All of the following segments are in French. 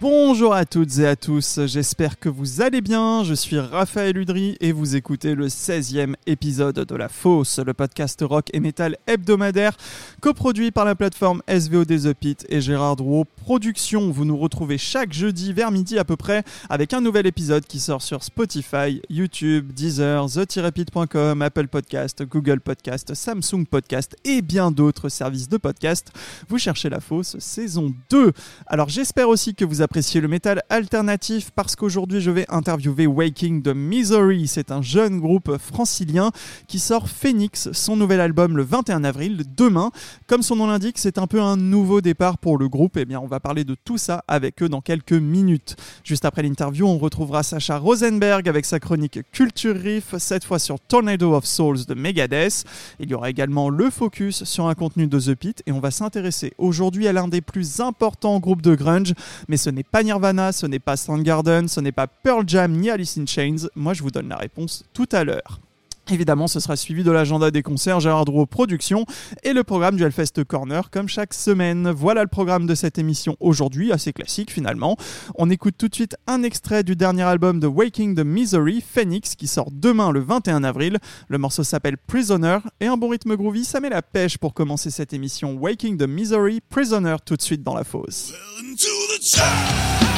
Bonjour à toutes et à tous, j'espère que vous allez bien. Je suis Raphaël Udry et vous écoutez le 16e épisode de La Fosse, le podcast rock et metal hebdomadaire coproduit par la plateforme SVOD The Pit et Gérard Drouot Productions. Vous nous retrouvez chaque jeudi vers midi à peu près avec un nouvel épisode qui sort sur Spotify, YouTube, Deezer, the-pit.com, Apple Podcast, Google Podcast, Samsung Podcast et bien d'autres services de podcast. Vous cherchez La Fosse saison 2. Alors j'espère aussi que vous appréciez le métal alternatif parce qu'aujourd'hui je vais interviewer Waking the Misery. C'est un jeune groupe francilien qui sort Phoenix, son nouvel album le 21 avril, demain. Comme son nom l'indique, c'est un peu un nouveau départ pour le groupe. Et eh bien on va parler de tout ça avec eux dans quelques minutes. Juste après l'interview, on retrouvera Sacha Rosenberg avec sa chronique Culture Riff, cette fois sur Tornado of Souls de Megadeth. Il y aura également le focus sur un contenu de The Pit et on va s'intéresser aujourd'hui à l'un des plus importants groupes de grunge, mais ce n'est pas Nirvana, ce n'est pas Soundgarden, ce n'est pas Pearl Jam ni Alice in Chains. Moi, je vous donne la réponse tout à l'heure. Évidemment, ce sera suivi de l'agenda des concerts Gérard Drouot Productions et le programme du Hellfest Corner comme chaque semaine. Voilà le programme de cette émission aujourd'hui, assez classique finalement. On écoute tout de suite un extrait du dernier album de Waking the Misery, Phoenix, qui sort demain le 21 avril. Le morceau s'appelle Prisoner et un bon rythme groovy, ça met la pêche pour commencer cette émission Waking the Misery, Prisoner tout de suite dans la fosse. Say!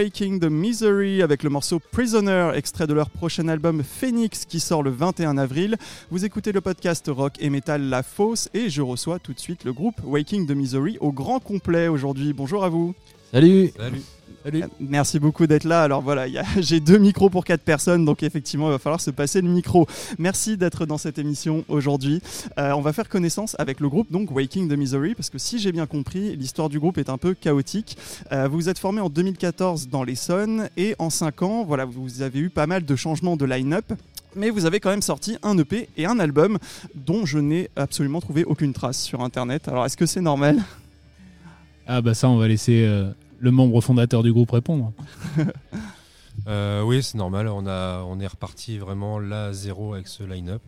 Waking the Misery avec le morceau Prisoner, extrait de leur prochain album Phoenix qui sort le 21 avril. Vous écoutez le podcast rock et metal La Fosse et je reçois tout de suite le groupe Waking the Misery au grand complet aujourd'hui. Bonjour à vous. Salut. Salut. Euh, merci beaucoup d'être là. Alors voilà, j'ai deux micros pour quatre personnes, donc effectivement, il va falloir se passer le micro. Merci d'être dans cette émission aujourd'hui. Euh, on va faire connaissance avec le groupe donc Waking the Misery, parce que si j'ai bien compris, l'histoire du groupe est un peu chaotique. Euh, vous êtes formé en 2014 dans l'Essonne et en 5 ans, voilà, vous avez eu pas mal de changements de line-up. Mais vous avez quand même sorti un EP et un album dont je n'ai absolument trouvé aucune trace sur Internet. Alors est-ce que c'est normal? Ah bah ça, on va laisser le membre fondateur du groupe répondre. Euh, oui, c'est normal. On, a, on est reparti vraiment là à zéro avec ce line-up.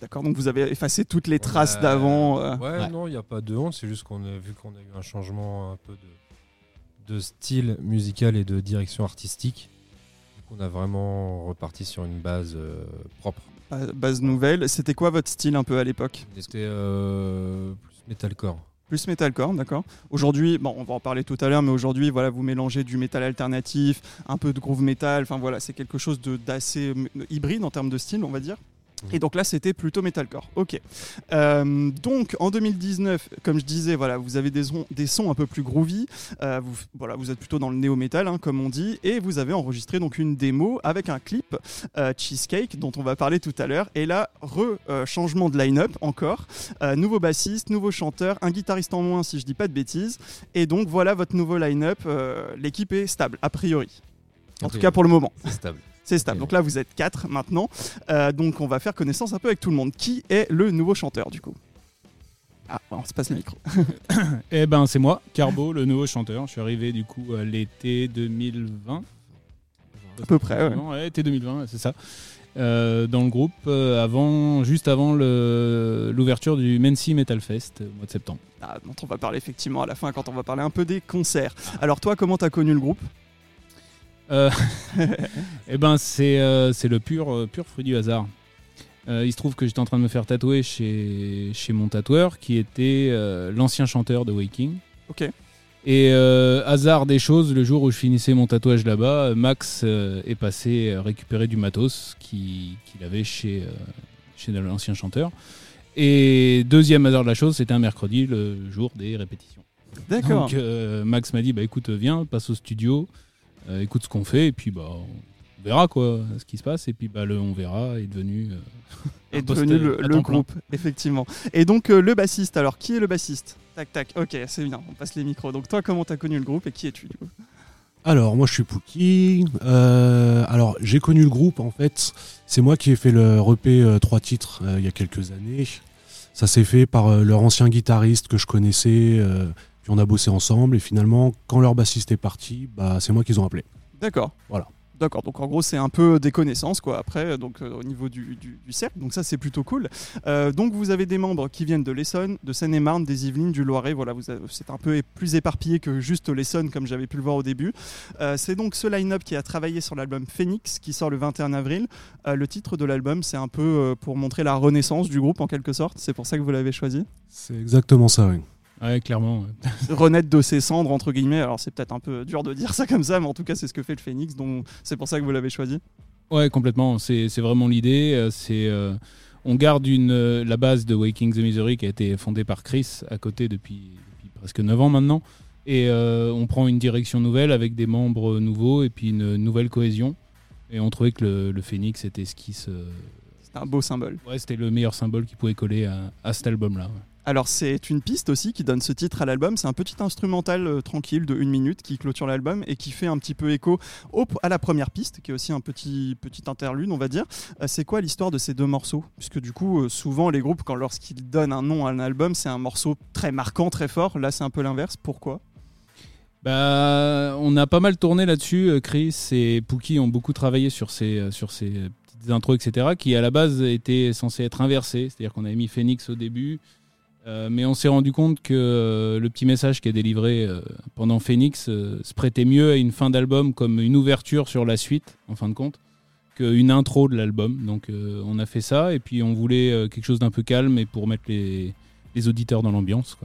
D'accord, donc vous avez effacé toutes les traces d'avant. Euh. Ouais, non, il n'y a pas de honte. C'est juste qu'on a vu qu'on a eu un changement un peu de, de style musical et de direction artistique. on a vraiment reparti sur une base euh, propre. Base nouvelle. C'était quoi votre style un peu à l'époque? C'était plus metalcore. Plus metalcore, d'accord. Aujourd'hui, bon, on va en parler tout à l'heure, mais aujourd'hui, voilà, vous mélangez du métal alternatif, un peu de groove metal. Enfin voilà, c'est quelque chose d'assez hybride en termes de style, on va dire. Et donc là, c'était plutôt metalcore. Ok. Euh, donc en 2019, comme je disais, voilà, vous avez des, sons, des sons un peu plus groovy. Euh, vous, voilà, vous êtes plutôt dans le néo-metal, hein, comme on dit, et vous avez enregistré donc une démo avec un clip euh, Cheesecake dont on va parler tout à l'heure. Et là, re-changement de line-up encore. nouveau bassiste, nouveau chanteur, un guitariste en moins si je dis pas de bêtises. Et donc voilà votre nouveau line-up. L'équipe est stable, a priori. En tout cas pour le moment. C'est stable. C'est stable. Donc là, vous êtes quatre maintenant. Euh, donc on va faire connaissance un peu avec tout le monde. Qui est le nouveau chanteur du coup? Ah, on se passe le micro. eh ben, c'est moi, Carbo, le nouveau chanteur. Je suis arrivé du coup à l'été 2020. À peu près, ouais. ouais été 2020, c'est ça. Euh, dans le groupe, euh, avant, juste avant l'ouverture du Mency Metal Fest au mois de septembre. Ah, dont on va parler effectivement à la fin quand on va parler un peu des concerts. Alors toi, comment t'as connu le groupe? Euh, Eh ben, c'est euh, c'est le pur, euh, pur fruit du hasard. il se trouve que j'étais en train de me faire tatouer chez, chez mon tatoueur, qui était l'ancien chanteur de Waking. Ok. Et hasard des choses, le jour où je finissais mon tatouage là-bas, Max est passé récupérer du matos qu'il avait chez, chez l'ancien chanteur. Et deuxième hasard de la chose, c'était un mercredi, le jour des répétitions. D'accord. Donc Max m'a dit, bah écoute, viens, passe au studio. Euh, écoute ce qu'on fait et puis bah on verra quoi ce qui se passe. Et puis bah le on verra est devenu euh, est devenu le, groupe effectivement. Et donc euh, le bassiste alors qui est le bassiste? Tac tac ok c'est bien on passe les micros. Donc toi comment t'as connu le groupe et qui es-tu du coup? Alors moi je suis Pookie. Alors j'ai connu le groupe en fait. C'est moi qui ai fait le repé trois titres il y a quelques années. Ça s'est fait par leur ancien guitariste que je connaissais puis on a bossé ensemble et finalement, quand leur bassiste est parti, bah, c'est moi qu'ils ont appelé. D'accord. Voilà. D'accord, donc en gros c'est un peu des connaissances quoi après, donc euh, au niveau du, cercle, donc ça c'est plutôt cool. Euh, donc vous avez des membres qui viennent de l'Essonne, de Seine-et-Marne, des Yvelines, du Loiret, voilà, c'est un peu plus éparpillé que juste l'Essonne comme j'avais pu le voir au début. Euh, c'est donc ce line-up qui a travaillé sur l'album Phoenix qui sort le 21 avril. le titre de l'album c'est un peu pour montrer la renaissance du groupe en quelque sorte, c'est pour ça que vous l'avez choisi? C'est exactement ça, oui. Ouais, clairement. Renaître de ses cendres, entre guillemets. Alors, c'est peut-être un peu dur de dire ça comme ça, mais en tout cas, c'est ce que fait le Phoenix. Donc, c'est pour ça que vous l'avez choisi. Ouais, complètement. C'est vraiment l'idée. Euh, c'est. Euh, on garde une, euh, la base de Waking the Misery qui a été fondée par Chris à côté depuis, presque 9 ans maintenant. Et on prend une direction nouvelle avec des membres nouveaux et puis une nouvelle cohésion. Et on trouvait que le, Phoenix était ce qui se. C'était un beau symbole. Ouais, c'était le meilleur symbole qui pouvait coller à, à cet album-là. Alors c'est une piste aussi qui donne ce titre à l'album. C'est un petit instrumental euh, tranquille de une minute qui clôture l'album et qui fait un petit peu écho à la première piste, qui est aussi un petit, petit interlude, on va dire. Euh, c'est quoi l'histoire de ces deux morceaux? Puisque du coup, euh, souvent les groupes, quand lorsqu'ils donnent un nom à un album, c'est un morceau très marquant, très fort. Là, c'est un peu l'inverse. Pourquoi? Bah, on a pas mal tourné là-dessus. Chris et Pookie ont beaucoup travaillé sur ces, sur ces petites intros, etc., qui à la base étaient censées être inversées. C'est-à-dire qu'on avait mis Phoenix au début, euh, mais on s'est rendu compte que euh, le petit message qui est délivré euh, pendant Phoenix se prêtait mieux à une fin d'album comme une ouverture sur la suite, en fin de compte, qu'une intro de l'album. Donc on a fait ça et puis on voulait quelque chose d'un peu calme et pour mettre les, auditeurs dans l'ambiance.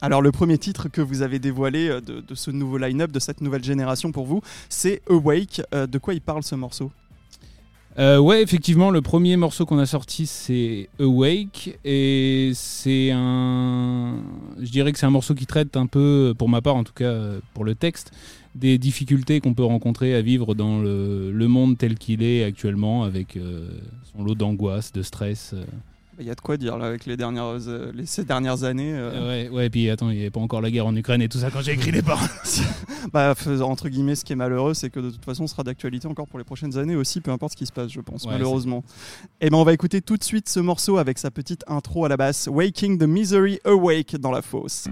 Alors le premier titre que vous avez dévoilé de, ce nouveau line-up, de cette nouvelle génération pour vous, c'est Awake. De quoi il parle ce morceau? Euh, ouais, effectivement, le premier morceau qu'on a sorti, c'est Awake. Et c'est un. Je dirais que c'est un morceau qui traite un peu, pour ma part en tout cas, euh, pour le texte, des difficultés qu'on peut rencontrer à vivre dans le, monde tel qu'il est actuellement, avec euh, son lot d'angoisse, de stress. euh. Il y a de quoi dire là avec les dernières, euh, les, ces dernières années. euh, Ouais, ouais, puis attends, il n'y avait pas encore la guerre en Ukraine et tout ça quand j'ai écrit les paroles. bah, entre guillemets, ce qui est malheureux, c'est que de toute façon, ce sera d'actualité encore pour les prochaines années aussi, peu importe ce qui se passe, je pense, Ouais, malheureusement. Et ben, on va écouter tout de suite ce morceau avec sa petite intro à la basse, Waking the Misery Awake dans la fosse.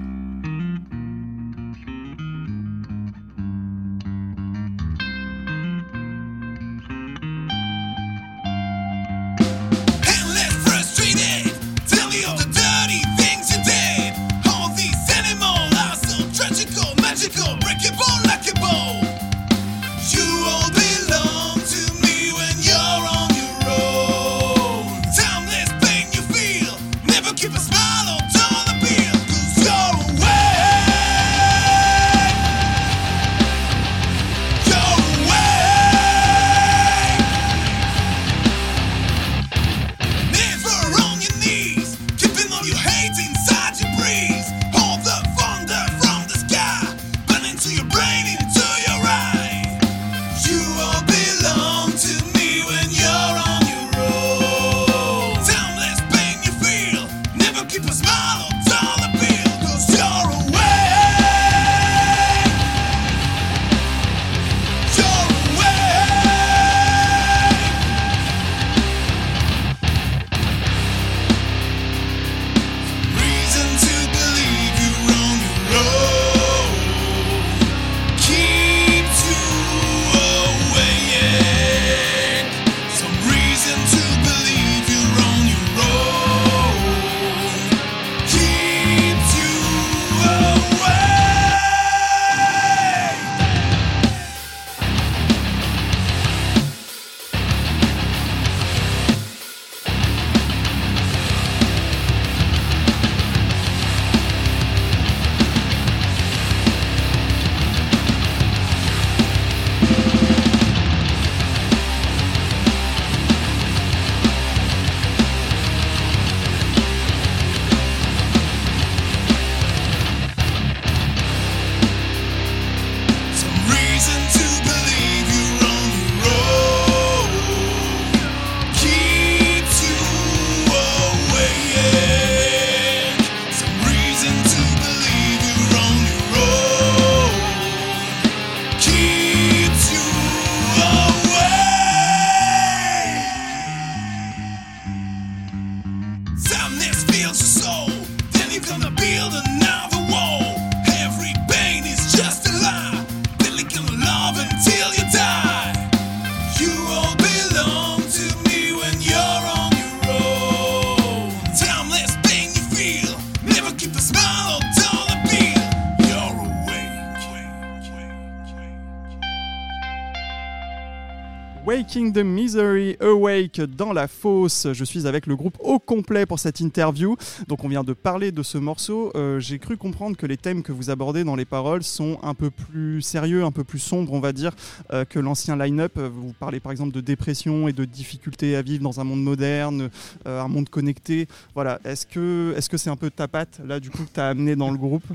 Waking the Misery Awake dans la fosse. Je suis avec le groupe au complet pour cette interview. Donc on vient de parler de ce morceau. Euh, J'ai cru comprendre que les thèmes que vous abordez dans les paroles sont un peu plus sérieux, un peu plus sombres, on va dire, euh, que l'ancien line-up. Vous parlez par exemple de dépression et de difficultés à vivre dans un monde moderne, euh, un monde connecté. Voilà. Est-ce que est-ce que c'est un peu ta patte là du coup que tu as amené dans le groupe?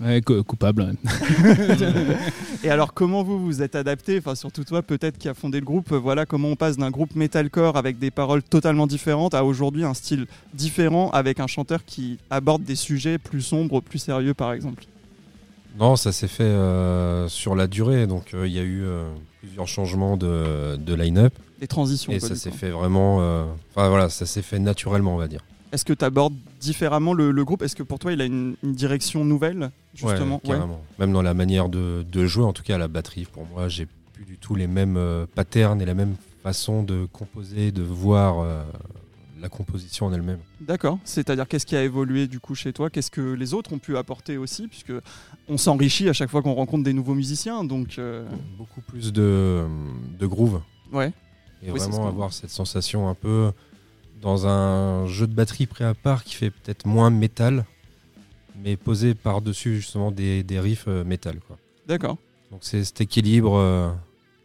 Ouais, cou- coupable. Et alors, comment vous vous êtes adapté Enfin, surtout toi, peut-être qui a fondé le groupe. euh, Voilà comment on passe d'un groupe metalcore avec des paroles totalement différentes à aujourd'hui un style différent avec un chanteur qui aborde des sujets plus sombres, plus sérieux, par exemple? Non, ça s'est fait euh, sur la durée. Donc, euh, il y a eu euh, plusieurs changements de, de line-up. Des transitions. Et quoi, ça s'est fait vraiment. euh, Enfin, voilà, ça s'est fait naturellement, on va dire. Est-ce que tu abordes différemment le, le groupe? Est-ce que pour toi, il a une, une direction nouvelle, justement? Ouais, carrément. Même dans la manière de, de jouer, en tout cas à la batterie, pour moi, j'ai plus du tout les mêmes euh, patterns et la même façon de composer, de voir euh, la composition en elle-même. D'accord. C'est-à-dire, qu'est-ce qui a évolué du coup chez toi? Qu'est-ce que les autres ont pu apporter aussi? Puisque on s'enrichit à chaque fois qu'on rencontre des nouveaux musiciens. Donc, euh, Beaucoup plus de, de groove. ouais. Et Oui, vraiment avoir cette sensation un peu dans un jeu de batterie prêt à part qui fait peut-être moins métal, mais posé par-dessus justement des, des riffs euh, métal. Quoi. D'accord. Donc c'est cet équilibre. euh,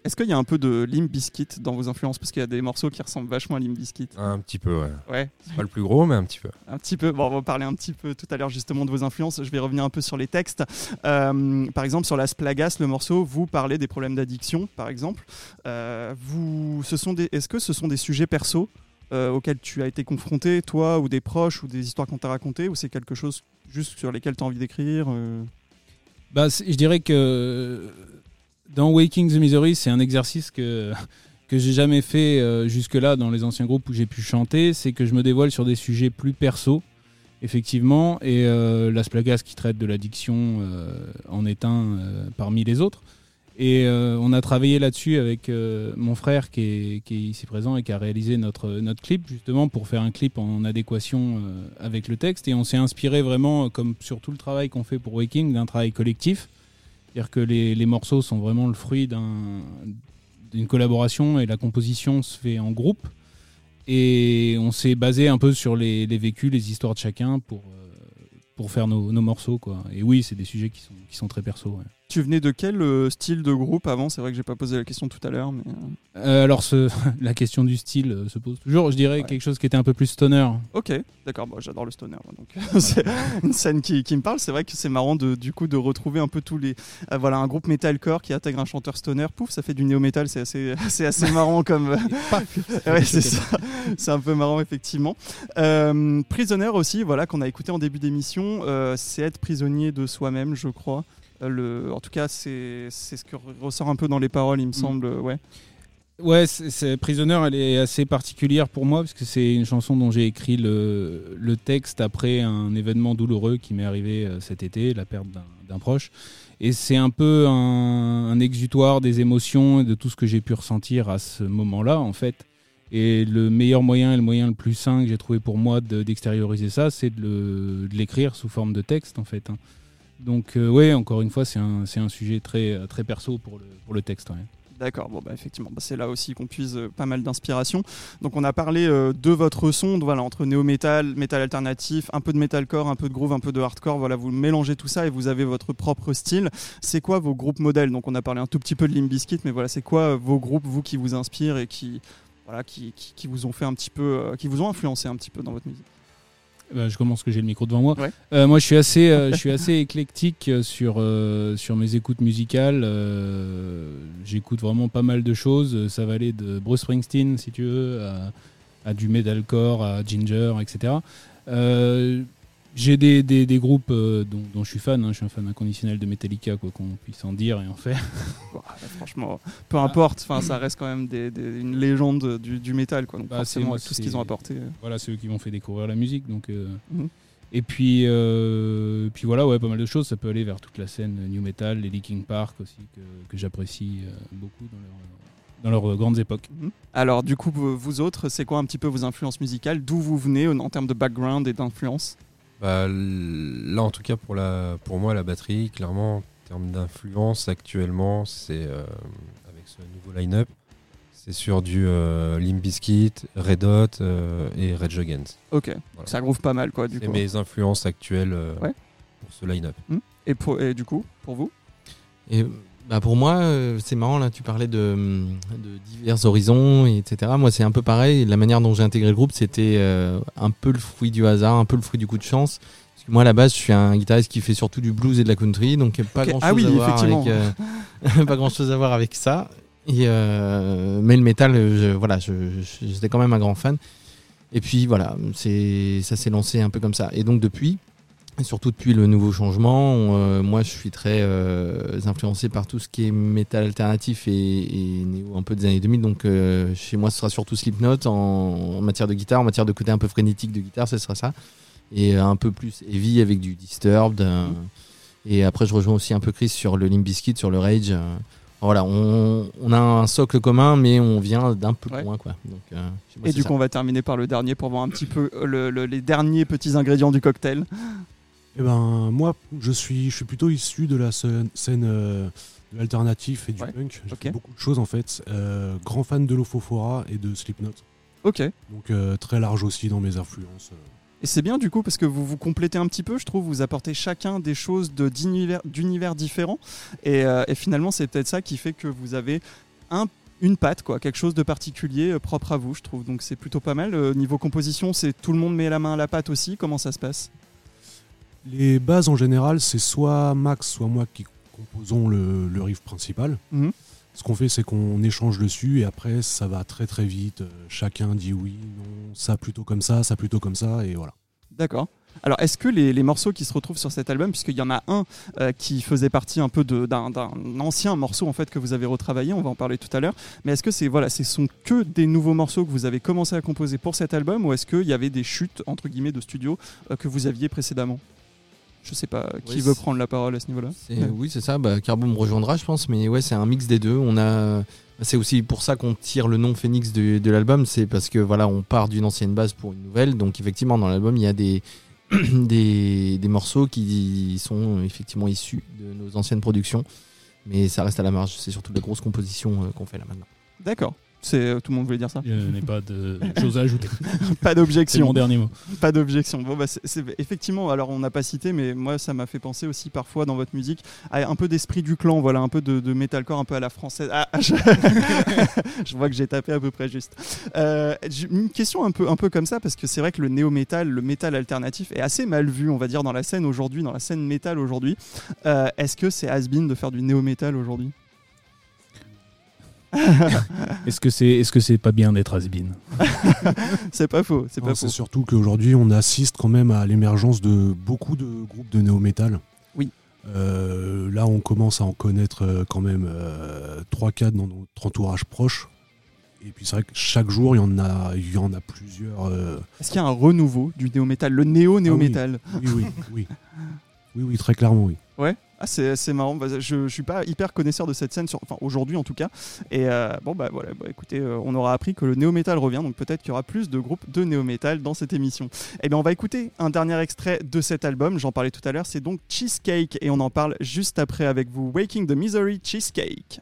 Est-ce qu'il y a un peu de Limp Bizkit dans vos influences? Parce qu'il y a des morceaux qui ressemblent vachement à Limp Bizkit. un petit peu, ouais. Ouais, C'est pas le plus gros, mais un petit peu. un petit peu. Bon, on va parler un petit peu tout à l'heure justement de vos influences. Je vais revenir un peu sur les textes. Euh, par exemple, sur Las Plagas, le morceau, vous parlez des problèmes d'addiction, par exemple. Euh, vous, ce sont des, est-ce que ce sont des sujets perso? Euh, auxquels tu as été confronté, toi, ou des proches, ou des histoires qu'on t'a racontées, ou c'est quelque chose juste sur lesquels tu as envie d'écrire euh Bah, je dirais que dans Waking the Misery, c'est un exercice que, que j'ai jamais fait euh, jusque-là dans les anciens groupes où j'ai pu chanter. C'est que je me dévoile sur des sujets plus perso, effectivement. Et euh, Las qui traite de l'addiction euh, en est un euh, parmi les autres. Et euh, on a travaillé là-dessus avec euh, mon frère qui est, ici présent et qui a réalisé notre, clip, justement pour faire un clip en adéquation euh, avec le texte. Et on s'est inspiré vraiment, comme sur tout le travail qu'on fait pour Waking, d'un travail collectif. C'est-à-dire que les, morceaux sont vraiment le fruit d'un- d'une collaboration et la composition se fait en groupe. Et on s'est basé un peu sur les, vécus, les histoires de chacun pour, faire nos, morceaux. Et oui, c'est des sujets qui sont, très perso. Tu venais de quel euh, style de groupe avant? C'est vrai que j'ai pas posé la question tout à l'heure, mais. euh, Euh, alors, ce, la question du style euh, se pose toujours. Je dirais Ouais. quelque chose qui était un peu plus stoner. Ok, d'accord. Bon, j'adore le stoner, donc c'est une scène qui, qui me parle. C'est vrai que c'est marrant de du coup de retrouver un peu tous les voilà un groupe metalcore qui intègre un chanteur stoner. Pouf, ça fait du néo metal. C'est assez c'est assez marrant comme. ouais, c'est ça. C'est un peu marrant effectivement. Prisonnier aussi, voilà qu'on a écouté en début d'émission. c'est être prisonnier de soi-même, je crois. Euh, Le, en tout cas, c'est c'est ce que ressort un peu dans les paroles, il me semble. euh, Ouais. Ouais, c'est- Prisoner, elle est assez particulière pour moi parce que c'est une chanson dont j'ai écrit le, le texte après un événement douloureux qui m'est arrivé euh, cet été, la perte d'un- proche. Et c'est un peu un, un exutoire des émotions et de tout ce que j'ai pu ressentir à ce moment-là, en fait. Et le meilleur moyen et le moyen le plus sain que j'ai trouvé pour moi de- d'extérioriser ça, c'est de l'écrire sous forme de texte, en fait. hein. Donc, euh, ouais, encore une fois, c'est un, un sujet très, très perso pour le, pour le texte. D'accord, bon bah effectivement, bah, c'est là aussi qu'on puise euh, pas mal d'inspiration. Donc on a parlé euh, de votre son, voilà, entre néo-metal, métal alternatif, un peu de metalcore, un peu de groove, un peu de hardcore, voilà, vous mélangez tout ça et vous avez votre propre style. C'est quoi vos groupes modèles? Donc on a parlé un tout petit peu de Limp Bizkit, mais voilà, c'est quoi euh, vos groupes, vous, qui vous inspirent et qui, voilà, qui, qui, vous ont fait un petit peu, euh, qui vous ont influencé un petit peu dans votre musique? Bah, je commence que j'ai le micro devant moi. Ouais. Euh, moi, je suis assez, euh, je suis assez éclectique euh, sur euh, sur mes écoutes musicales. J'écoute vraiment pas mal de choses. Ça va aller de Bruce Springsteen, si tu veux, à, à du metalcore, à Ginger, etc. J'ai des, des, des groupes euh, dont, dont je suis fan. hein. Je suis un fan inconditionnel de Metallica, quoi qu'on puisse en dire et en faire. Bah, Franchement, peu importe, enfin ça reste quand même des, une légende du, du métal, quoi. Donc Bah, forcément, c'est- tout ce qu'ils ont apporté. euh. voilà, c'est eux qui m'ont fait découvrir la musique. Donc, euh, Mhm. Et puis, euh, puis voilà, ouais, pas mal de choses. Ça peut aller vers toute la scène new metal, les Linkin Park aussi, que, que j'apprécie beaucoup dans leur, dans leurs grandes époques. Mhm. Alors, du coup, vous autres, c'est quoi un petit peu vos influences musicales? D'où vous venez en en termes de background et d'influence? Bah, là, en tout cas, pour, la, pour moi, la batterie, clairement, en termes d'influence actuellement, c'est euh, avec ce nouveau line-up, c'est sur du euh, Limp Bizkit, Red Hot euh, et Rage Against. Ok, Voilà. ça groove pas mal, quoi, du C'est coup. mes influences actuelles euh, Ouais. pour ce line-up. Et, pour- et du coup, pour vous? Et bah pour moi, euh, c'est marrant, là, tu parlais de, de divers horizons, et etc. Moi, c'est un peu pareil. La manière dont j'ai intégré le groupe, c'était euh, un peu le fruit du hasard, un peu le fruit du coup de chance. Parce que moi, à la base, je suis un guitariste qui fait surtout du blues et de la country, donc pas Ok. grand chose Ah oui, à euh, pas grand chose à voir avec ça. Et euh, mais le métal, je, voilà, j'étais quand même un grand fan. Et puis voilà, ça s'est lancé un peu comme ça. Et donc depuis, et surtout depuis le nouveau changement, on, euh, moi je suis très euh, influencé par tout ce qui est métal alternatif et, et néo un peu des années 2000. Donc euh, chez moi ce sera surtout Slipknot en, en matière de guitare, en matière de côté un peu frénétique de guitare, ce sera ça. Et un peu plus heavy avec du Disturbed. et après je rejoins aussi un peu Chris sur le Limp Bizkit, sur le Rage. voilà, on, on a un socle commun, mais on vient d'un peu Ouais. loin quoi. Donc, chez moi, Et du ça. coup, on va terminer par le dernier pour voir un petit peu le- le- les derniers petits ingrédients du cocktail. Eh ben, moi, je suis, je suis plutôt issu de la scène, scène, euh, de l'alternatif et du Ouais, punk. J'ai fait beaucoup de choses en fait. Euh, grand fan de l'Ofofora et de Slipknot. Ok. Donc euh, très large aussi dans mes influences. Et c'est bien du coup parce que vous vous complétez un petit peu, je trouve, vous apportez chacun des choses d'univers différents. Et, euh, et finalement, c'est peut-être ça qui fait que vous avez un, une patte, quoi, quelque chose de particulier, euh, propre à vous, je trouve. Donc c'est plutôt pas mal. Euh, niveau composition, c'est tout le monde met la main à la pâte aussi. Comment ça se passe? Les bases en général, c'est soit Max, soit moi qui composons le, le riff principal. Mhm. Ce qu'on fait, c'est qu'on échange dessus et après, ça va très très vite. Euh, Chacun dit oui, non, ça plutôt comme ça, ça plutôt comme ça, et voilà. D'accord. Alors, est-ce que les, les morceaux qui se retrouvent sur cet album, puisqu'il y en a un euh, qui faisait partie un peu d'un ancien morceau en fait que vous avez retravaillé, on va en parler tout à l'heure, mais est-ce que c'est voilà, ce sont que des nouveaux morceaux que vous avez commencé à composer pour cet album, ou est-ce qu'il y avait des chutes entre guillemets de studio euh, que vous aviez précédemment? Je sais pas qui Oui, veut prendre la parole à ce niveau-là. Oui, c'est ça. Bah, Carbo me rejoindra, je pense. Mais ouais, c'est un mix des deux. On a. C'est aussi pour ça qu'on tire le nom Phoenix de, de l'album. C'est parce que voilà, on part d'une ancienne base pour une nouvelle. Donc effectivement, dans l'album, il y a des des, des morceaux qui sont effectivement issus de nos anciennes productions. Mais ça reste à la marge. C'est surtout la grosse composition euh, qu'on fait là maintenant. D'accord. C'est euh, tout le monde voulait dire ça. Je n'ai pas de choses à ajouter. Pas C'est d'objection. mon dernier mot. Pas d'objection. Bon, bah, c'est- effectivement, alors on n'a pas cité, mais moi ça m'a fait penser aussi parfois dans votre musique à un peu d'esprit du clan, voilà, un peu de, de metalcore, un peu à la française. Ah, je... je vois que j'ai tapé à peu près juste. Euh, une question un peu, un peu comme ça, parce que c'est vrai que le néo-metal, le métal alternatif est assez mal vu, on va dire, dans la scène aujourd'hui, dans la scène métal aujourd'hui. Euh, Est-ce que c'est has-been de faire du néo-metal aujourd'hui? Est-ce que c'est est -ce c'est pas bien d'être has-been C'est pas faux, c'est pas C'est faux. surtout qu'aujourd'hui, on assiste quand même à l'émergence de beaucoup de groupes de néo-metal. Oui. Euh, là, on commence à en connaître euh, quand même 3-4 dans notre entourage proche. Et puis c'est vrai que chaque jour, il y en a, il y en a plusieurs. euh, Est-ce qu'il y a un renouveau du néo-metal, le néo-néo-metal? Oui, oui, oui. Oui, oui, très clairement, oui. Ouais, ah, c'est marrant. Je, je suis pas hyper connaisseur de cette scène, sur, enfin aujourd'hui en tout cas. Et euh, bon, bah voilà, bah, écoutez, euh, on aura appris que le néo-metal revient, donc peut-être qu'il y aura plus de groupes de néo-metal dans cette émission. Et bien, on va écouter un dernier extrait de cet album. J'en parlais tout à l'heure, c'est donc Cheesecake, et on en parle juste après avec vous. Waking the Misery. Cheesecake,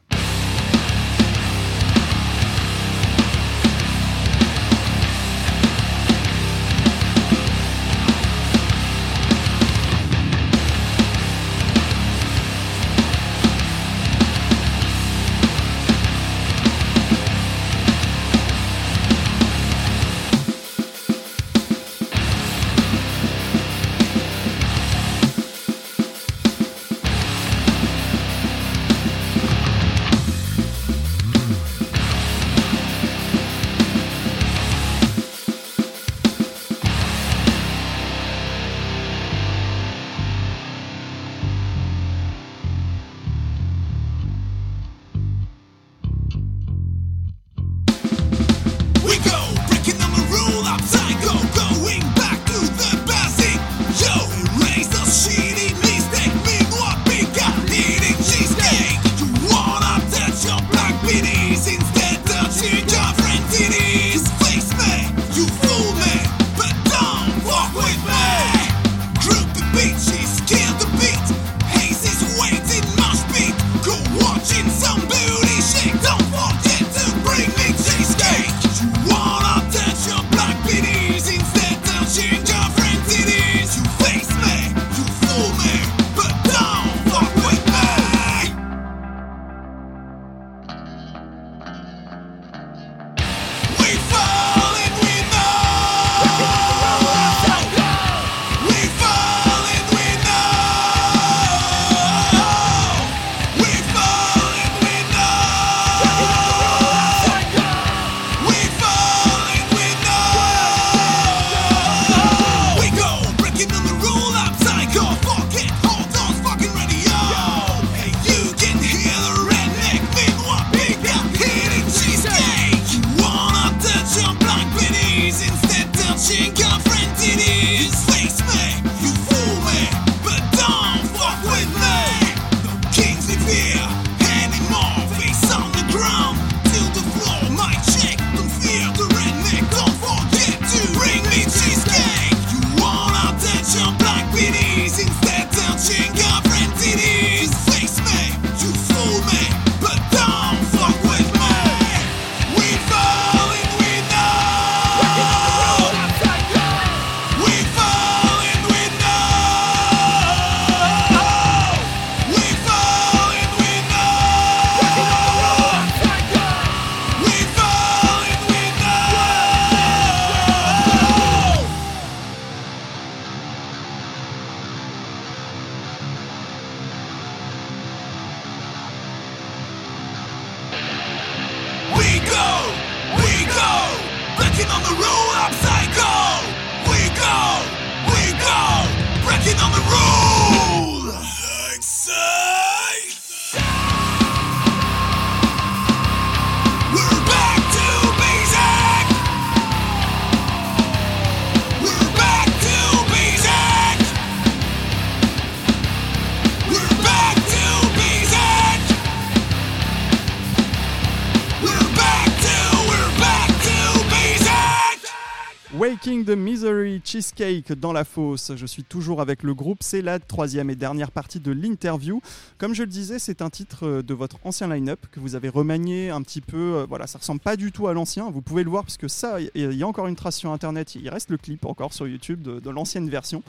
the Misery Cheesecake dans la fosse. Je suis toujours avec le groupe. C'est la troisième et dernière partie de l'interview. Comme je le disais, c'est un titre euh, de votre ancien line-up que vous avez remanié un petit peu. Euh, Voilà, ça ressemble pas du tout à l'ancien. Vous pouvez le voir puisque ça, il y a encore une trace sur internet. Il reste le clip encore sur YouTube de, l'ancienne version.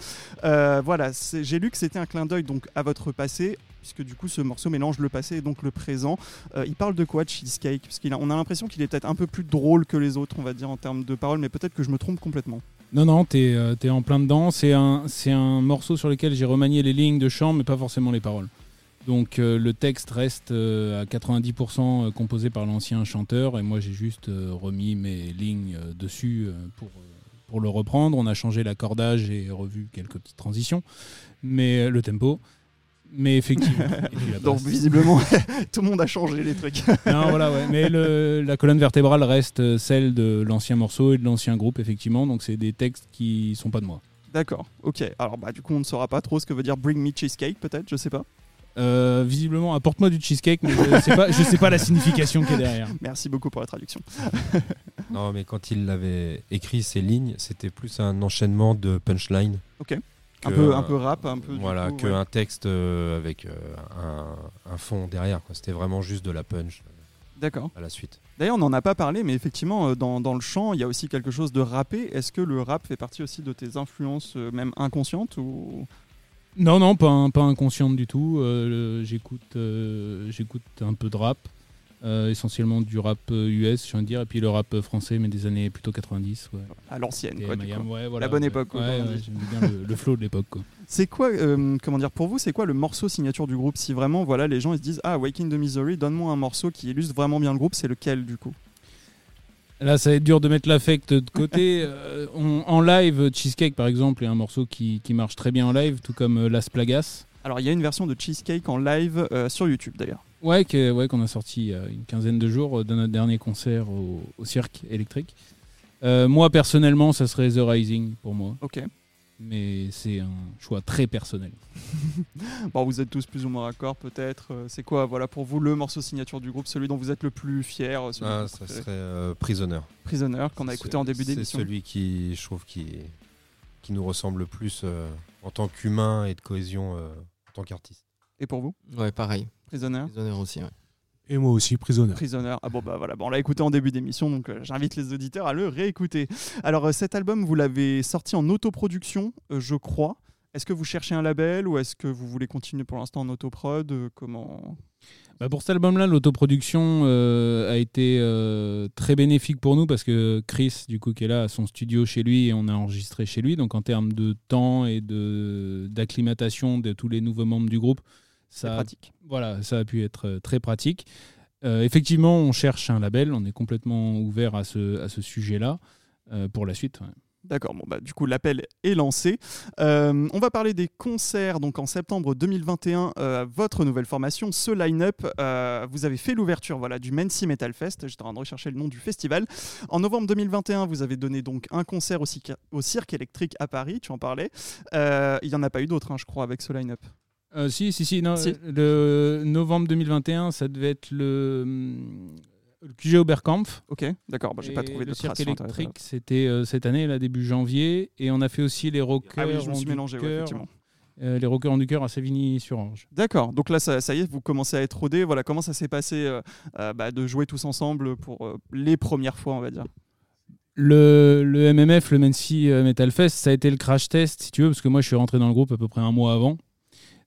Euh, voilà, j'ai lu que c'était un clin d'œil donc à votre passé. Puisque du coup, ce morceau mélange le passé et donc le présent. Il parle de quoi, Cheesecake? Parce qu'on a, a l'impression qu'il est peut-être un peu plus drôle que les autres, on va dire, en termes de paroles, mais peut-être que je me trompe complètement. Non, non, t'es euh, t'es en plein dedans. C'est un, un morceau sur lequel j'ai remanié les lignes de chant, mais pas forcément les paroles. Donc euh, le texte reste euh, à 90% composé par l'ancien chanteur, et moi j'ai juste remis mes lignes dessus pour, pour le reprendre. On a changé l'accordage et revu quelques petites transitions, mais le tempo. Mais effectivement. Donc visiblement, tout le monde a changé les trucs. Non, voilà, ouais. Mais le- la colonne vertébrale reste euh, celle de l'ancien morceau et de l'ancien groupe, effectivement. Donc c'est des textes qui sont pas de moi. D'accord, ok. Alors bah du coup on ne saura pas trop ce que veut dire Bring Me Cheesecake peut-être, je sais pas. Euh, visiblement, apporte-moi du cheesecake, mais je sais pas, je sais pas la signification qui est derrière. Merci beaucoup pour la traduction. Non, mais quand il avait écrit ces lignes, c'était plus un enchaînement de punchline. Ok. Que Un peu, un peu rap, un peu. Voilà, coup, que ouais. un texte euh, avec euh, un, un fond derrière. quoi. C'était vraiment juste de la punch D'accord. à la suite. D'ailleurs, on n'en a pas parlé, mais effectivement, euh, dans, dans le chant, il y a aussi quelque chose de rappé. Est-ce que le rap fait partie aussi de tes influences, euh, même inconscientes ou... Non, non, pas, pas inconsciente du tout. Euh, euh, j'écoute un peu de rap, euh, essentiellement du rap euh, US, je viens de dire, et puis le rap euh, français, mais des années plutôt 90. Ouais. à l'ancienne quoi, Miami, ouais, voilà, bonne ouais. époque, quoi, Ouais, j'aime bien le, le flow de l'époque. quoi. C'est quoi, euh, comment dire, pour vous, c'est quoi le morceau signature du groupe Si vraiment, voilà, les gens ils se disent Ah, Waking the Misery, donne-moi un morceau qui illustre vraiment bien le groupe, c'est lequel du coup? Là, ça va être dur de mettre l'affect de côté. Euh, on- en live, Cheesecake, par exemple, est un morceau qui, qui marche très bien en live, tout comme euh, Las Plagas. Alors, il y a une version de Cheesecake en live euh, sur YouTube d'ailleurs. Ouais, qu'on a sorti il y a une quinzaine de jours euh, de notre dernier concert au, au cirque électrique. Euh, moi, personnellement, ça serait The Rising pour moi, Ok. mais c'est un choix très personnel. Bon, vous êtes tous plus ou moins d'accord, peut-être. Euh, C'est quoi, voilà, pour vous, le morceau signature du groupe, celui dont vous êtes le plus fier Ah, ça préférez serait euh, Prisoner. Prisoner, qu'on a C'est écouté en début C'est d'émission. celui qui, je trouve, qui, qui nous ressemble le plus euh, en tant qu'humain et de cohésion euh, en tant qu'artiste. Et pour vous? Ouais, pareil. Prisoner honneurs aussi, ouais. Et moi aussi, prisonnier. Prisoner. Ah bon bah voilà, bon, on l'a écouté en début d'émission, donc euh, j'invite les auditeurs à le réécouter. Alors euh, cet album, vous l'avez sorti en autoproduction, euh, je crois. Est-ce que vous cherchez un label ou est-ce que vous voulez continuer pour l'instant en autoprod Euh, Comment Bah, pour cet album-là, l'autoproduction euh, a été euh, très bénéfique pour nous parce que Chris, du coup, qui est là, a son studio chez lui et on a enregistré chez lui. Donc, en termes de temps et de d'acclimatation de tous les nouveaux membres du groupe, ça, pratique voilà, ça a pu être euh, très pratique. Euh, effectivement, on cherche un label, on est complètement ouvert à ce, à ce sujet-là euh, pour la suite. ouais. D'accord, bon bah du coup l'appel est lancé. Euh, on va parler des concerts. Donc en septembre 2021, euh, votre nouvelle formation, ce line-up, euh, vous avez fait l'ouverture voilà du Mency Metal Fest. J'étais en train de rechercher le nom du festival. En novembre 2021, vous avez donné donc un concert au, cirque- au cirque électrique à Paris. Tu en parlais. Il y en a pas eu d'autres, hein, je crois, avec ce line-up. Euh, si, si, si, non, Si. Le novembre 2021, ça devait être le, hum, le QG Oberkampf. Ok, d'accord. Bah, j'ai pas trouvé de le traces. cirque sur Internet. électrique, c'était euh, cette année, là, début janvier. Et on a fait aussi les rockers. Ah oui, je me en suis du mélangé, ouais, effectivement. euh, les rockers en du cœur à Savigny-sur-Orge. D'accord, donc là ça, ça y est, vous commencez à être rodé. Voilà, comment ça s'est passé euh, euh, bah, de jouer tous ensemble pour euh, les premières fois, on va dire? Le, le MMF, le Mency euh, Metal Fest, ça a été le crash test, si tu veux, parce que moi je suis rentré dans le groupe à peu près un mois avant.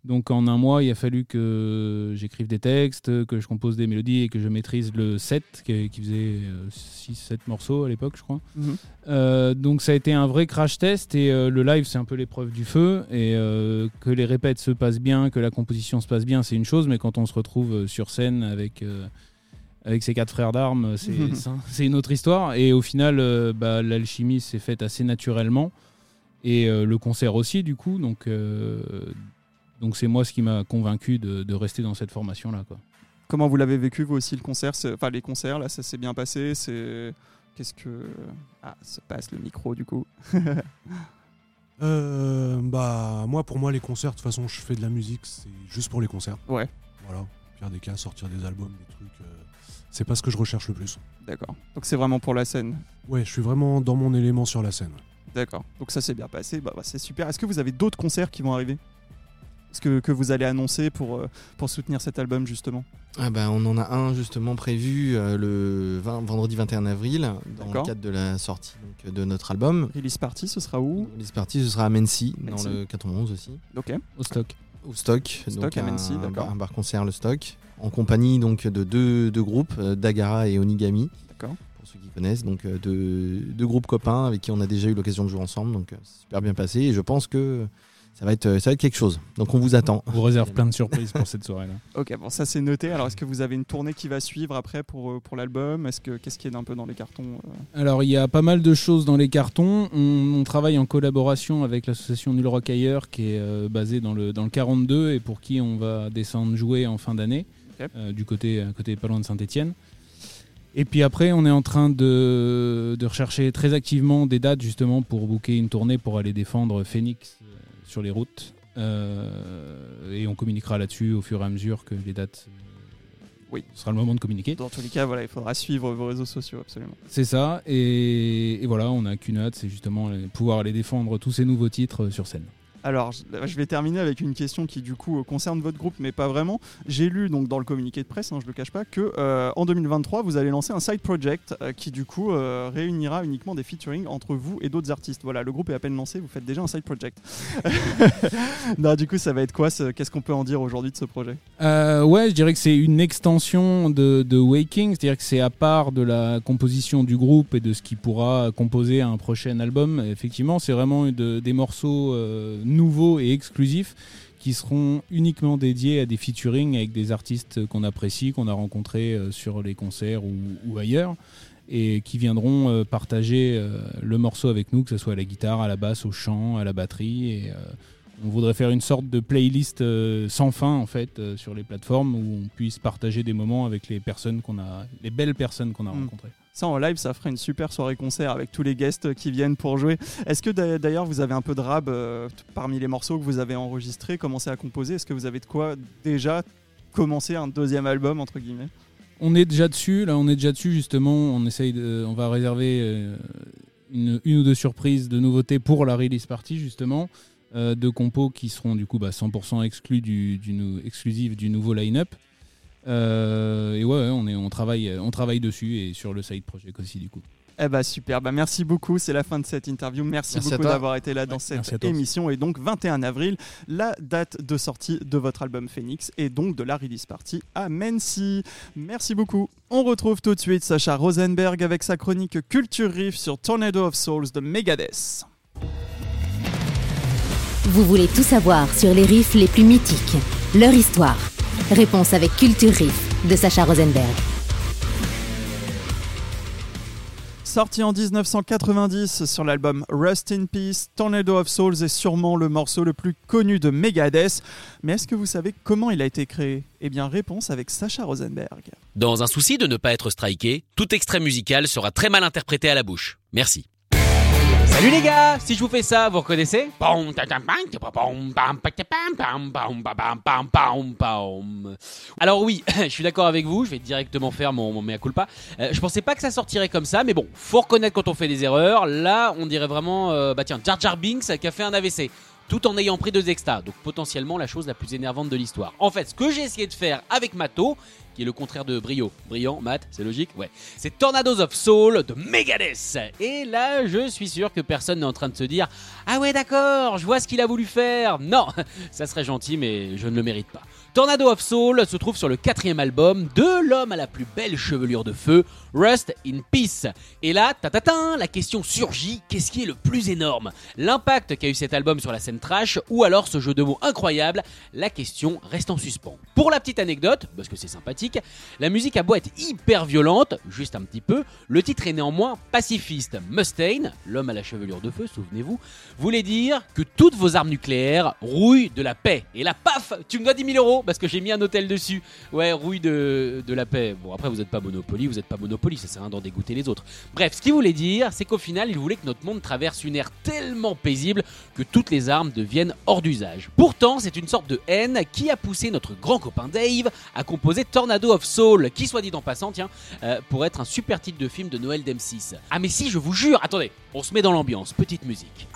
Donc en un mois, il a fallu que j'écrive des textes, que je compose des mélodies et que je maîtrise le set qui, qui faisait 6-7 morceaux à l'époque, je crois. Mhm. Euh, donc ça a été un vrai crash test et euh, le live c'est un peu l'épreuve du feu et euh, que les répètes se passent bien, que la composition se passe bien c'est une chose mais quand on se retrouve euh, sur scène avec, euh, avec ses quatre frères d'armes, c'est c'est un- c'est une autre histoire. Et au final, euh, bah, l'alchimie s'est faite assez naturellement. Et euh, le concert aussi, du coup. Donc, euh, donc c'est moi ce qui m'a convaincu de, de rester dans cette formation-là. quoi. Comment vous l'avez vécu vous aussi le concert? C'est- Enfin les concerts là, ça s'est bien passé. C'est qu'est-ce que ah se passe le micro du coup? Euh, bah, moi, pour moi, les concerts, de toute façon, je fais de la musique, c'est juste pour les concerts. Ouais. Voilà. Au Pire des cas, sortir des albums, des trucs, euh, c'est pas ce que je recherche le plus. D'accord. Donc c'est vraiment pour la scène? Ouais, je suis vraiment dans mon élément sur la scène. D'accord. Donc ça s'est bien passé. Bah, bah, c'est super. Est-ce que vous avez d'autres concerts qui vont arriver? Que, que vous allez annoncer pour, euh, pour soutenir cet album justement Ah bah, on en a un justement prévu euh, le 20 vendredi 21 avril dans le cadre de la sortie donc, de notre album. Release party, ce sera où Les parties, ce sera à Mency, dans le 91 aussi. Ok. Au stock. Au Stock, Stock donc à Mency, un d'accord. bar, un bar concert le Stock, en compagnie donc de deux, deux groupes, euh, Dagara et Onigami. D'accord. Pour ceux qui connaissent, donc euh, deux, deux groupes copains avec qui on a déjà eu l'occasion de jouer ensemble, donc euh, c'est super bien passé et je pense que ça va être, euh, ça va être quelque chose. Donc on vous attend. On vous réserve plein de surprises pour cette soirée-là. Ok, bon ça c'est noté. Alors est-ce que vous avez une tournée qui va suivre après pour, euh, pour l'album? Est-ce que qu'est-ce qui est un peu dans les cartons euh? Alors, il y a pas mal de choses dans les cartons. On, on travaille en collaboration avec l'association Nul Rock Ailleurs, qui est euh, basée dans le, dans le 42 et pour qui on va descendre jouer en fin d'année, Ok. euh, du côté, à côté pas loin de Saint-Etienne. Et puis après, on est en train de, de rechercher très activement des dates justement pour booker une tournée pour aller défendre Phoenix euh, sur les routes. Euh, et on communiquera là-dessus au fur et à mesure que les dates. euh, Oui. Ce sera le moment de communiquer. Dans tous les cas, voilà, il faudra suivre vos réseaux sociaux absolument. C'est ça, et, et voilà, on a qu'une hâte, c'est justement euh, pouvoir aller défendre tous ces nouveaux titres sur scène. Alors, je je vais terminer avec une question qui du coup euh, concerne votre groupe, mais pas vraiment. J'ai lu donc dans le communiqué de presse, hein, je le cache pas, que euh, en 2023 vous allez lancer un side project euh, qui du coup euh, réunira uniquement des featuring entre vous et d'autres artistes. Voilà, le groupe est à peine lancé, vous faites déjà un side project. non, du coup, ça va être quoi ce- Qu'est-ce qu'on peut en dire aujourd'hui de ce projet? Ouais, je dirais que c'est une extension de, de Waking, c'est-à-dire que c'est à part de la composition du groupe et de ce qui pourra composer un prochain album. Effectivement, c'est vraiment de- des morceaux nouveaux et exclusifs qui seront uniquement dédiés à des featuring avec des artistes qu'on apprécie, qu'on a rencontrés euh, sur les concerts ou, ailleurs, et qui viendront euh, partager euh, le morceau avec nous, que ce soit à la guitare, à la basse, au chant, à la batterie. On voudrait faire une sorte de playlist euh, sans fin en fait euh, sur les plateformes où on puisse partager des moments avec les personnes qu'on a, les belles personnes qu'on a Mm. rencontrées. Ça en live, ça ferait une super soirée concert avec tous les guests qui viennent pour jouer. Est-ce que d'a- d'ailleurs vous avez un peu de rab euh, parmi les morceaux que vous avez enregistrés, commencé à composer? Est-ce que vous avez de quoi déjà commencer un deuxième album entre guillemets? On est déjà dessus, là on est déjà dessus justement, on essaye de, on va réserver une, une ou deux surprises de nouveautés pour la release party justement, euh, de compos qui seront du coup bah, 100% exclus du, du nou- du nouveau line-up. Euh, et ouais, ouais, on, est, on, travaille, on travaille dessus et sur le side project aussi du coup. Eh bah super, bah merci beaucoup, c'est la fin de cette interview. Merci, beaucoup toi. d'avoir été là dans Ouais, cette émission. Et donc 21 avril, la date de sortie de votre album Phoenix et donc de la release party à Mency. Merci beaucoup. On retrouve tout de suite Sacha Rosenberg avec sa chronique Culture Riff sur Tornado of Souls de Megadeth. Vous voulez tout savoir sur les riffs les plus mythiques, leur histoire. Réponse avec Culture Riff de Sacha Rosenberg. Sorti en 1990 sur l'album Rust in Peace, Tornado of Souls est sûrement le morceau le plus connu de Megadeth. Mais est-ce que vous savez comment il a été créé? Eh bien, réponse avec Sacha Rosenberg. Dans un souci de ne pas être striké, tout extrait musical sera très mal interprété à la bouche. Merci. Salut les gars, si je vous fais ça, vous reconnaissez Alors oui, je suis d'accord avec vous, je vais directement faire mon, mon mea culpa. Euh, je pensais pas que ça sortirait comme ça, mais bon, faut reconnaître quand on fait des erreurs. Là, on dirait vraiment, euh, bah tiens, Jar Jar Binks qui a fait un AVC. Tout en ayant pris deux extas, donc potentiellement la chose la plus énervante de l'histoire. En fait, ce que j'ai essayé de faire avec Mato, qui est le contraire de brio. Brillant, mat, c'est logique Ouais. C'est Tornadoes of Soul de Megadeth. Et là, je suis sûr que personne n'est en train de se dire Ah ouais, d'accord, je vois ce qu'il a voulu faire. Non, ça serait gentil, mais je ne le mérite pas. Tornado of Soul se trouve sur le quatrième album de l'homme à la plus belle chevelure de feu, Rust in Peace. Et là, tatatin, la question surgit, qu'est-ce qui est le plus énorme? L'impact qu'a eu cet album sur la scène trash ou alors ce jeu de mots incroyable? La question reste en suspens. Pour la petite anecdote, parce que c'est sympathique, la musique a beau être hyper violente, juste un petit peu, le titre est néanmoins pacifiste. Mustaine, l'homme à la chevelure de feu, souvenez-vous, voulait dire que toutes vos armes nucléaires rouillent de la paix. Et là, paf, tu me dois 10 000 euros parce que j'ai mis un hôtel dessus. Ouais, rouille de, la paix. Bon, après, vous n'êtes pas Monopoly, vous n'êtes pas Monopoly, ça sert à d'en dégoûter les autres. Bref, ce qu'il voulait dire, c'est qu'au final, il voulait que notre monde traverse une ère tellement paisible que toutes les armes deviennent hors d'usage. Pourtant, c'est une sorte de haine qui a poussé notre grand copain Dave à composer Tornado of Soul, qui, soit dit en passant, tiens, euh, pour être un super titre de film de Noël d'M6. Ah, mais si, je vous jure, attendez, on se met dans l'ambiance, petite musique.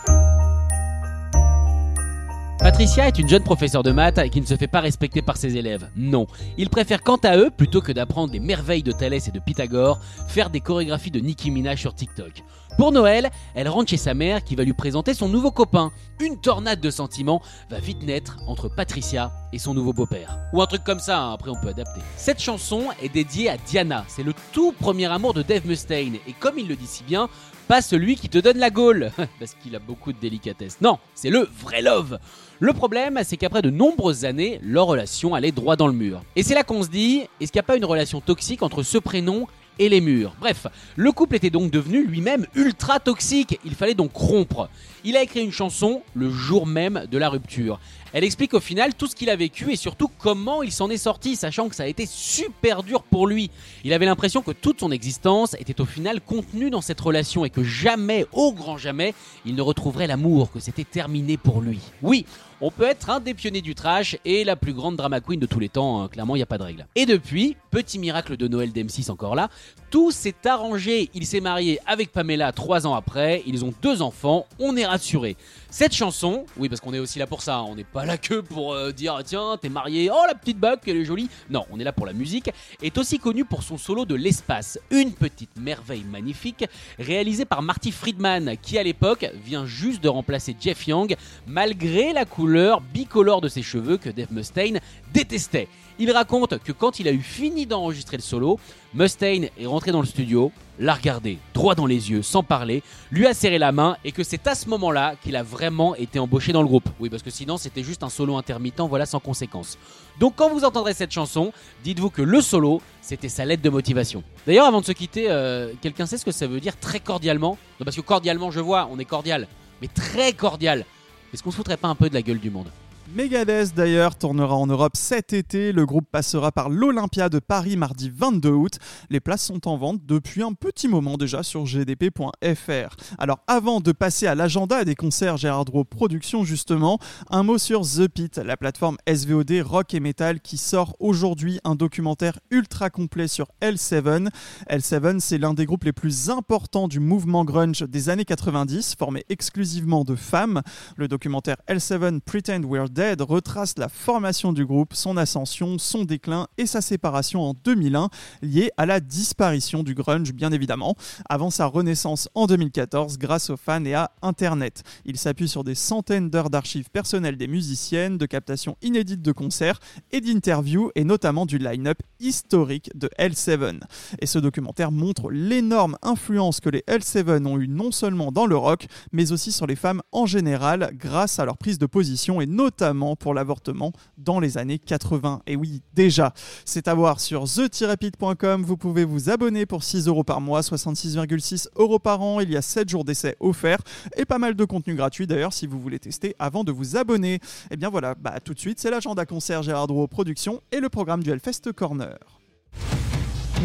Patricia est une jeune professeure de maths qui ne se fait pas respecter par ses élèves. Non. Ils préfèrent quant à eux, plutôt que d'apprendre les merveilles de Thalès et de Pythagore, faire des chorégraphies de Nicki Minaj sur TikTok. Pour Noël, elle rentre chez sa mère qui va lui présenter son nouveau copain. Une tornade de sentiments va vite naître entre Patricia et son nouveau beau-père. Ou un truc comme ça, hein, après on peut adapter. Cette chanson est dédiée à Diana, c'est le tout premier amour de Dave Mustaine, et comme il le dit si bien, pas celui qui te donne la gaule, parce qu'il a beaucoup de délicatesse. Non, c'est le vrai love. Le problème, c'est qu'après de nombreuses années, leur relation allait droit dans le mur. Et c'est là qu'on se dit, est-ce qu'il n'y a pas une relation toxique entre ce prénom et les murs. Bref, le couple était donc devenu lui-même ultra toxique, il fallait donc rompre. Il a écrit une chanson le jour même de la rupture. Elle explique au final tout ce qu'il a vécu et surtout comment il s'en est sorti, sachant que ça a été super dur pour lui. Il avait l'impression que toute son existence était au final contenue dans cette relation et que jamais, au grand jamais, il ne retrouverait l'amour, que c'était terminé pour lui. Oui, on peut être un des pionniers du trash et la plus grande drama queen de tous les temps, hein. clairement il n'y a pas de règle. Et depuis, petit miracle de Noël d'M6 encore là, tout s'est arrangé. Il s'est marié avec Pamela trois ans après, ils ont deux enfants, on est rassuré. Cette chanson, oui parce qu'on est aussi là pour ça, on n'est pas là que pour euh, dire tiens t'es marié, oh la petite bague elle est jolie. Non, on est là pour la musique, est aussi connue pour son solo de l'espace, une petite merveille magnifique réalisée par Marty Friedman qui à l'époque vient juste de remplacer Jeff Young malgré la couleur bicolore de ses cheveux que Dave Mustaine détestait. Il raconte que quand il a eu fini d'enregistrer le solo, Mustaine est rentré dans le studio, l'a regardé droit dans les yeux sans parler, lui a serré la main et que c'est à ce moment-là qu'il a vraiment été embauché dans le groupe. Oui, parce que sinon c'était juste un solo intermittent, voilà, sans conséquence. Donc quand vous entendrez cette chanson, dites-vous que le solo, c'était sa lettre de motivation. D'ailleurs, avant de se quitter, euh, quelqu'un sait ce que ça veut dire très cordialement? Non, parce que cordialement, je vois, on est cordial, mais très cordial. Est-ce qu'on se foutrait pas un peu de la gueule du monde? Megadeth d'ailleurs tournera en Europe cet été. Le groupe passera par l'Olympia de Paris mardi 22 août. Les places sont en vente depuis un petit moment déjà sur gdp.fr. Alors avant de passer à l'agenda des concerts Gérard Drouot Productions justement, un mot sur The Pit, la plateforme SVOD rock et metal qui sort aujourd'hui un documentaire ultra complet sur L7. L7 c'est l'un des groupes les plus importants du mouvement grunge des années 90, formé exclusivement de femmes. Le documentaire L7 Pretend We're Dead retrace la formation du groupe, son ascension, son déclin et sa séparation en 2001, liée à la disparition du grunge bien évidemment, avant sa renaissance en 2014 grâce aux fans et à Internet. Il s'appuie sur des centaines d'heures d'archives personnelles des musiciennes, de captations inédites de concerts et d'interviews et notamment du line-up historique de L7. Et ce documentaire montre l'énorme influence que les L7 ont eu non seulement dans le rock, mais aussi sur les femmes en général grâce à leur prise de position et notamment pour l'avortement dans les années 80. Et oui, déjà, c'est à voir sur the-pit.com. Vous pouvez vous abonner pour 6 euros par mois, 66,6 euros par an. Il y a 7 jours d'essai offerts et pas mal de contenu gratuit d'ailleurs si vous voulez tester avant de vous abonner. Et bien voilà, bah, tout de suite, c'est l'agenda concert Gérard Drouot Productions et le programme du Hellfest Corner.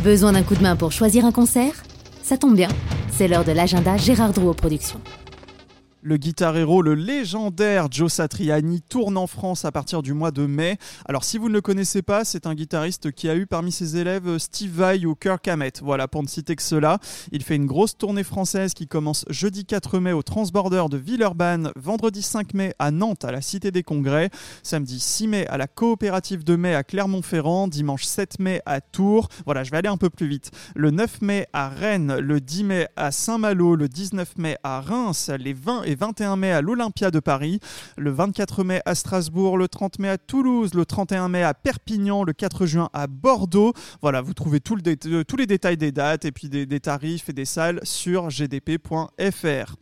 Besoin d'un coup de main pour choisir un concert? Ça tombe bien, c'est l'heure de l'agenda Gérard Drouot Productions. Le guitar héros, le légendaire Joe Satriani, tourne en France à partir du mois de mai. Alors si vous ne le connaissez pas, c'est un guitariste qui a eu parmi ses élèves Steve Vai ou Kirk Hammett. Voilà, pour ne citer que cela. Il fait une grosse tournée française qui commence jeudi 4 mai au Transborder de Villeurbanne, vendredi 5 mai à Nantes à la Cité des Congrès, samedi 6 mai à la Coopérative de mai à Clermont-Ferrand, dimanche 7 mai à Tours. Voilà, je vais aller un peu plus vite. Le 9 mai à Rennes, le 10 mai à Saint-Malo, le 19 mai à Reims, les 20 et et 21 mai à l'Olympia de Paris, le 24 mai à Strasbourg, le 30 mai à Toulouse, le 31 mai à Perpignan, le 4 juin à Bordeaux. Voilà, vous trouvez euh, tous les détails des dates et puis des tarifs et des salles sur gdp.fr.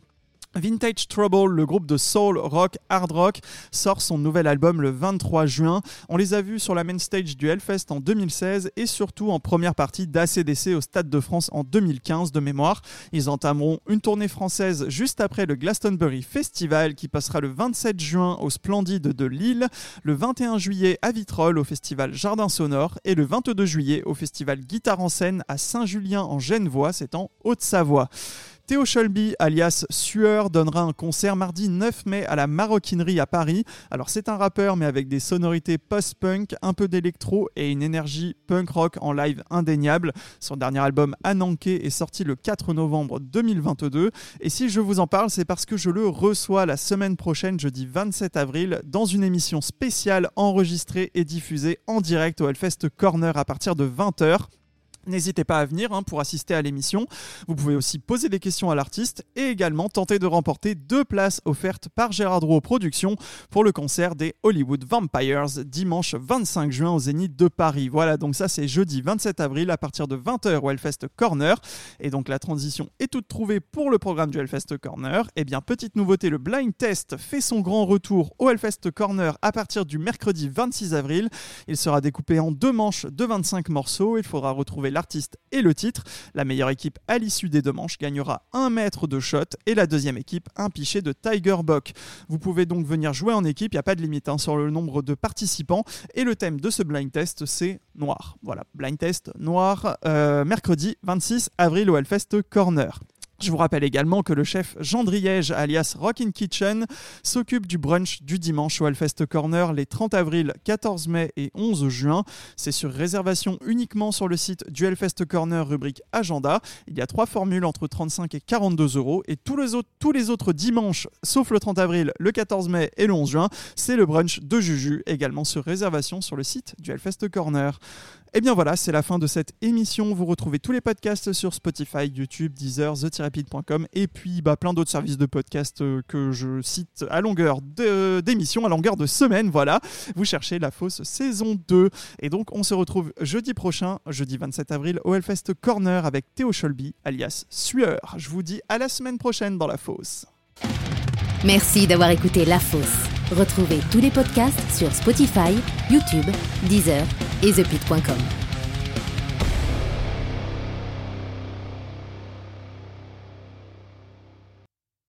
Vintage Trouble, le groupe de soul, rock, hard rock, sort son nouvel album le 23 juin. On les a vus sur la main stage du Hellfest en 2016 et surtout en première partie d'ACDC au Stade de France en 2015 de mémoire. Ils entameront une tournée française juste après le Glastonbury Festival qui passera le 27 juin au Splendide de Lille, le 21 juillet à Vitrolles au festival Jardin Sonore et le 22 juillet au festival Guitare en scène à Saint-Julien en Genevois, c'est en Haute-Savoie. Théo Shelby, alias Sueur, donnera un concert mardi 9 mai à la Maroquinerie à Paris. Alors c'est un rappeur mais avec des sonorités post-punk, un peu d'électro et une énergie punk rock en live indéniable. Son dernier album Ananké est sorti le 4 novembre 2022 et si je vous en parle c'est parce que je le reçois la semaine prochaine jeudi 27 avril dans une émission spéciale enregistrée et diffusée en direct au Hellfest Corner à partir de 20h. N'hésitez pas à venir hein, pour assister à l'émission. Vous pouvez aussi poser des questions à l'artiste et également tenter de remporter deux places offertes par Gérard Drouot Productions pour le concert des Hollywood Vampires dimanche 25 juin au Zénith de Paris. Voilà, donc ça c'est jeudi 27 avril à partir de 20h au Hellfest Corner. Et donc la transition est toute trouvée pour le programme du Hellfest Corner. Et bien, petite nouveauté, le blind test fait son grand retour au Hellfest Corner à partir du mercredi 26 avril. Il sera découpé en deux manches de 25 morceaux. Il faudra retrouver l'artiste et le titre. La meilleure équipe à l'issue des deux manches gagnera un mètre de shot et la deuxième équipe un pichet de Tiger Buck. Vous pouvez donc venir jouer en équipe, il n'y a pas de limite hein, sur le nombre de participants. Et le thème de ce blind test, c'est noir. Voilà, blind test noir, euh, mercredi 26 avril au Hellfest Corner. Je vous rappelle également que le chef Jean Driège, alias Rockin' Kitchen, s'occupe du brunch du dimanche au Hellfest Corner les 30 avril, 14 mai et 11 juin. C'est sur réservation uniquement sur le site du Hellfest Corner, rubrique agenda. Il y a trois formules entre 35 et 42 euros. Et tous les autres, dimanches, sauf le 30 avril, le 14 mai et le 11 juin, c'est le brunch de Juju, également sur réservation sur le site du Hellfest Corner. Et bien voilà, c'est la fin de cette émission. Vous retrouvez tous les podcasts sur Spotify, YouTube, Deezer, et puis bah, plein d'autres services de podcasts euh, que je cite à longueur de- d'émission, à longueur de semaine. Voilà, vous cherchez la fausse saison 2. Et donc on se retrouve jeudi prochain, jeudi 27 avril, au Hellfest Corner avec Théo Scholby, alias Sueur. Je vous dis à la semaine prochaine dans la fosse. Merci d'avoir écouté La Fosse. Retrouvez tous les podcasts sur Spotify, YouTube, Deezer et ThePit.com.